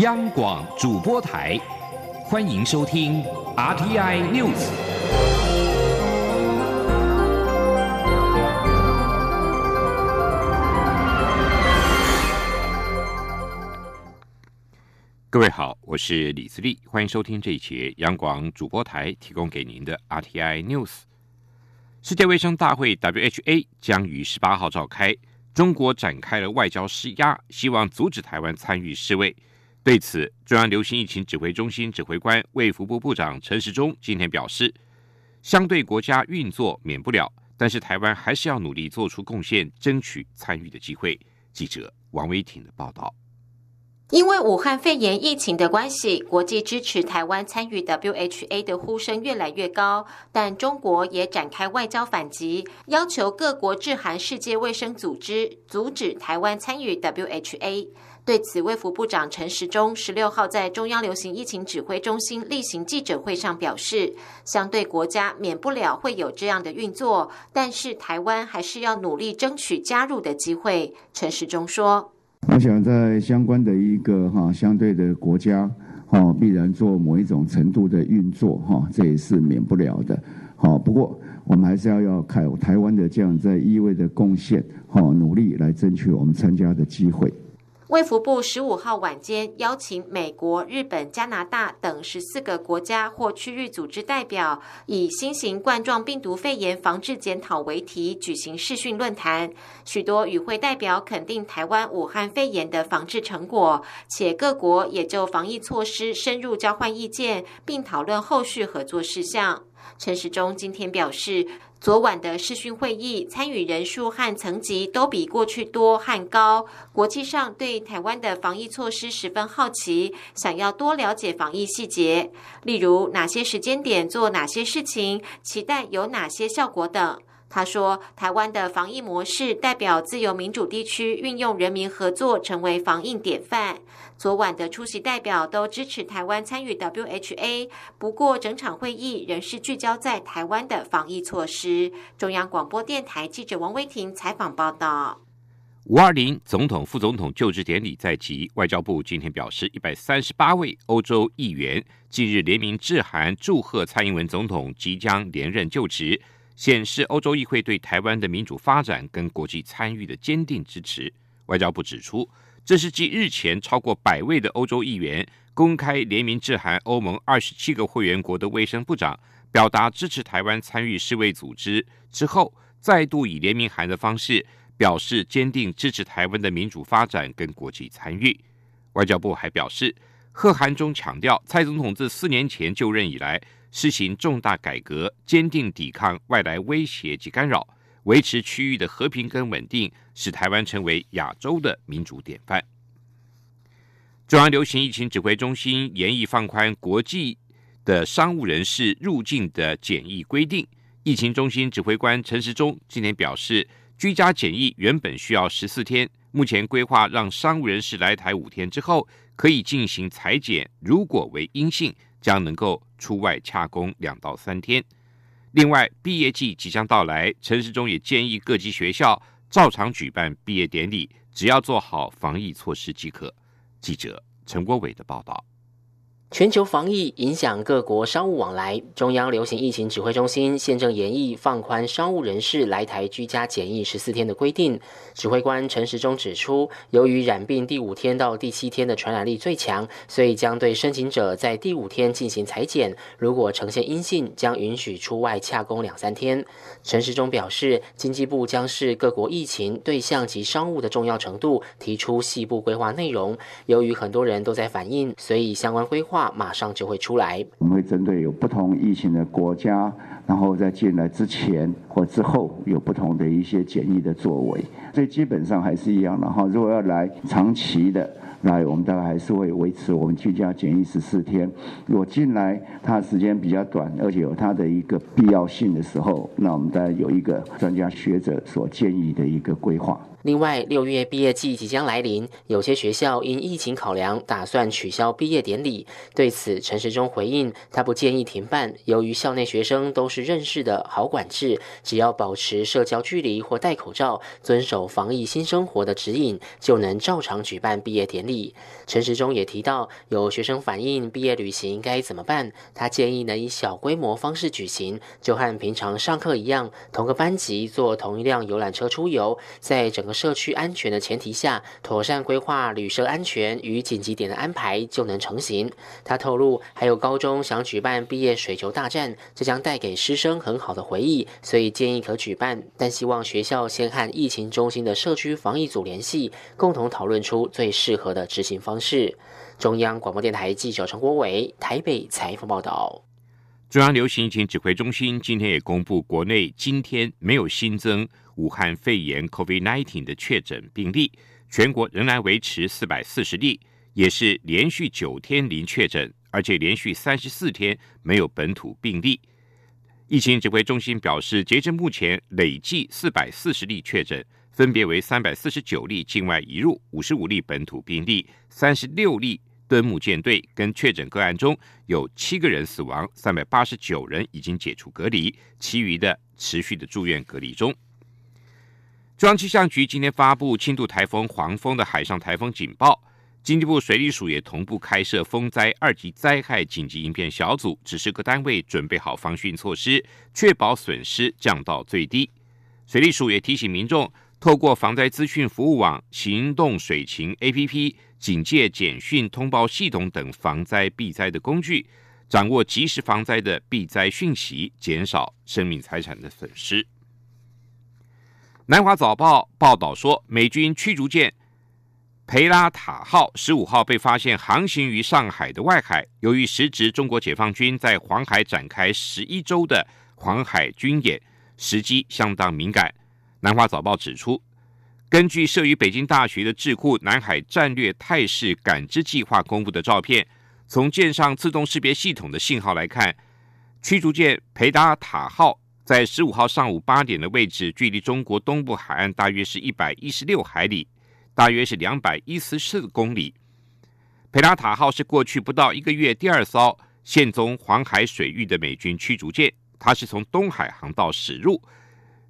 央广主播台，欢迎收听 RTI News。各位好，我是李自立，欢迎收听这一节央广主播台提供给您的 RTI News。世界卫生大会 （WHA） 将于十八号召开。中国展开了外交施压，希望阻止台湾参与世卫。对此，中央流行疫情指挥中心指挥官卫福部部长陈时中今天表示，相对国家运作免不了，但是台湾还是要努力做出贡献，争取参与的机会。记者王威婷的报道。因为武汉肺炎疫情的关系，国际支持台湾参与 WHA 的呼声越来越高，但中国也展开外交反击，要求各国致函世界卫生组织，阻止台湾参与 WHA。对此，卫福部长陈时中十六号在中央流行疫情指挥中心例行记者会上表示，相对国家免不了会有这样的运作，但是台湾还是要努力争取加入的机会。陈时中说。我想在相关的一个哈相对的国家哈，必然做某一种程度的运作哈，这也是免不了的。好，不过我们还是要要看台湾的这样在意味的贡献哈，努力来争取我们参加的机会。卫福部十五号晚间邀请美国、日本、加拿大等十四个国家或区域组织代表，以新型冠状病毒肺炎防治检讨为题举行视讯论坛。许多与会代表肯定台湾武汉肺炎的防治成果，且各国也就防疫措施深入交换意见，并讨论后续合作事项。陈时中今天表示。昨晚的视讯会议，参与人数和层级都比过去多和高。国际上对台湾的防疫措施十分好奇，想要多了解防疫细节，例如哪些时间点做哪些事情，期待有哪些效果等。他说：“台湾的防疫模式代表自由民主地区运用人民合作，成为防疫典范。昨晚的出席代表都支持台湾参与 WHA，不过整场会议仍是聚焦在台湾的防疫措施。”中央广播电台记者王威婷采访报道。五二零总统、副总统就职典礼在即，外交部今天表示，一百三十八位欧洲议员近日联名致函祝贺蔡英文总统即将连任就职。显示欧洲议会对台湾的民主发展跟国际参与的坚定支持。外交部指出，这是继日前超过百位的欧洲议员公开联名致函欧盟二十七个会员国的卫生部长，表达支持台湾参与世卫组织之后，再度以联名函的方式表示坚定支持台湾的民主发展跟国际参与。外交部还表示，贺函中强调，蔡总统自四年前就任以来。施行重大改革，坚定抵抗外来威胁及干扰，维持区域的和平跟稳定，使台湾成为亚洲的民主典范。中央流行疫情指挥中心严议放宽国际的商务人士入境的检疫规定。疫情中心指挥官陈时中今天表示，居家检疫原本需要十四天，目前规划让商务人士来台五天之后可以进行裁剪，如果为阴性。将能够出外洽工两到三天。另外，毕业季即将到来，陈时中也建议各级学校照常举办毕业典礼，只要做好防疫措施即可。记者陈国伟的报道。全球防疫影响各国商务往来，中央流行疫情指挥中心现正研议放宽商务人士来台居家检疫十四天的规定。指挥官陈时中指出，由于染病第五天到第七天的传染力最强，所以将对申请者在第五天进行裁剪，如果呈现阴性，将允许出外洽工两三天。陈时中表示，经济部将视各国疫情对象及商务的重要程度，提出细部规划内容。由于很多人都在反映，所以相关规划。马上就会出来。我们会针对有不同疫情的国家，然后在进来之前或之后有不同的一些检疫的作为，所以基本上还是一样的哈。如果要来长期的来，我们大概还是会维持我们居家检疫十四天。如果进来它时间比较短，而且有它的一个必要性的时候，那我们大概有一个专家学者所建议的一个规划。另外，六月毕业季即将来临，有些学校因疫情考量，打算取消毕业典礼。对此，陈时中回应，他不建议停办，由于校内学生都。是认识的好管制，只要保持社交距离或戴口罩，遵守防疫新生活的指引，就能照常举办毕业典礼。陈时中也提到，有学生反映毕业旅行该怎么办，他建议能以小规模方式举行，就和平常上课一样，同个班级坐同一辆游览车出游，在整个社区安全的前提下，妥善规划旅社安全与紧急点的安排，就能成行。他透露，还有高中想举办毕业水球大战，这将带给师生很好的回忆，所以建议可举办，但希望学校先和疫情中心的社区防疫组联系，共同讨论出最适合的执行方式。中央广播电台记者陈国伟台北采访报道。中央流行疫情指挥中心今天也公布，国内今天没有新增武汉肺炎 （COVID-19） 的确诊病例，全国仍然维持四百四十例，也是连续九天零确诊，而且连续三十四天没有本土病例。疫情指挥中心表示，截至目前累计四百四十例确诊，分别为三百四十九例境外移入，五十五例本土病例，三十六例。敦木舰队跟确诊个案中有七个人死亡，三百八十九人已经解除隔离，其余的持续的住院隔离中。中央气象局今天发布轻度台风黄蜂的海上台风警报，经济部水利署也同步开设风灾二级灾害紧急应变小组，指示各单位准备好防汛措施，确保损失降到最低。水利署也提醒民众，透过防灾资讯服务网、行动水情 APP。警戒简讯通报系统等防灾避灾的工具，掌握及时防灾的避灾讯息，减少生命财产的损失。南华早报报道说，美军驱逐舰培拉塔号十五号被发现航行于上海的外海，由于时值中国解放军在黄海展开十一周的黄海军演，时机相当敏感。南华早报指出。根据设于北京大学的智库南海战略态势感知计划公布的照片，从舰上自动识别系统的信号来看，驱逐舰培达塔号在十五号上午八点的位置，距离中国东部海岸大约是一百一十六海里，大约是两百一十四公里。培拉塔号是过去不到一个月第二艘现踪黄海水域的美军驱逐舰，它是从东海航道驶入。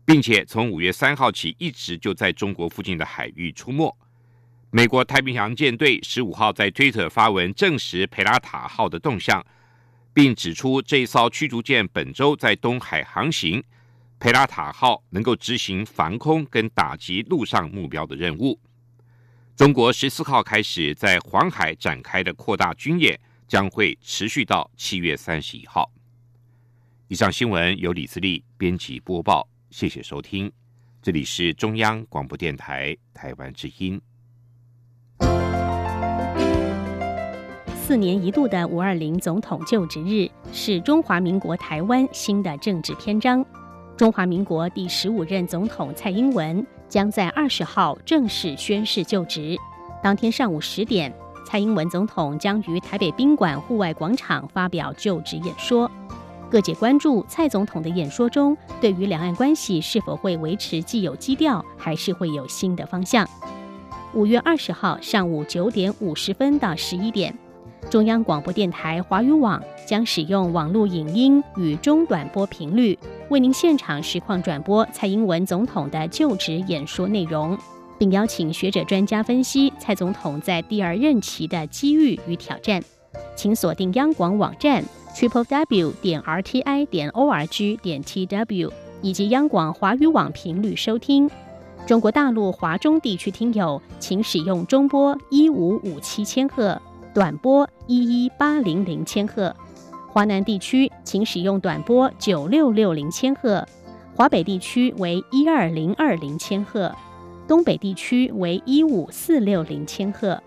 并且从五月三号起，一直就在中国附近的海域出没。美国太平洋舰队十五号在推特发文证实“佩拉塔号”的动向，并指出这一艘驱逐舰本周在东海航行，“佩拉塔号”能够执行防空跟打击陆上目标的任务。中国十四号开始在黄海展开的扩大军演，将会持续到七月三十一号。以上新闻由李自力编辑播报。谢谢收听，这里是中央广播电台台湾之音。四年一度的五二零总统就职日是中华民国台湾新的政治篇章。中华民国第十五任总统蔡英文将在二十号正式宣誓就职。当天上午十点，蔡英文总统将于台北宾馆户外广场发表就职演说。各界关注蔡总统的演说中，对于两岸关系是否会维持既有基调，还是会有新的方向。五月二十号上午九点五十分到十一点，中央广播电台华语网将使用网络影音与中短波频率，为您现场实况转播蔡英文总统的就职演说内容，并邀请学者专家分析蔡总统在第二任期的机遇与挑战。请锁定央广网站。triple w 点 r t i 点 o r g 点 t w 以及央广华语网频率收听。中国大陆华中地区听友，请使用中波一五五七千赫，短波一一八零零千赫；华南地区请使用短波九六六零千赫，华北地区为一二零二零千赫，东北地区为一五四六零千赫。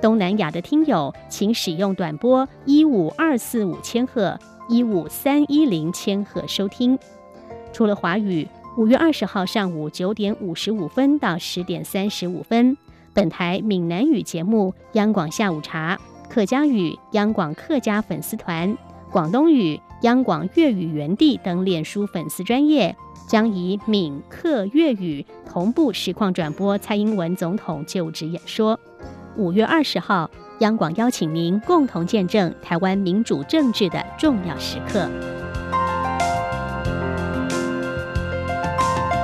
东南亚的听友，请使用短波一五二四五千赫、一五三一零千赫收听。除了华语，五月二十号上午九点五十五分到十点三十五分，本台闽南语节目《央广下午茶》、客家语《央广客家粉丝团》、广东语《央广粤语原地》等脸书粉丝专业，将以闽客粤语同步实况转播蔡英文总统就职演说。五月二十号，央广邀请您共同见证台湾民主政治的重要时刻。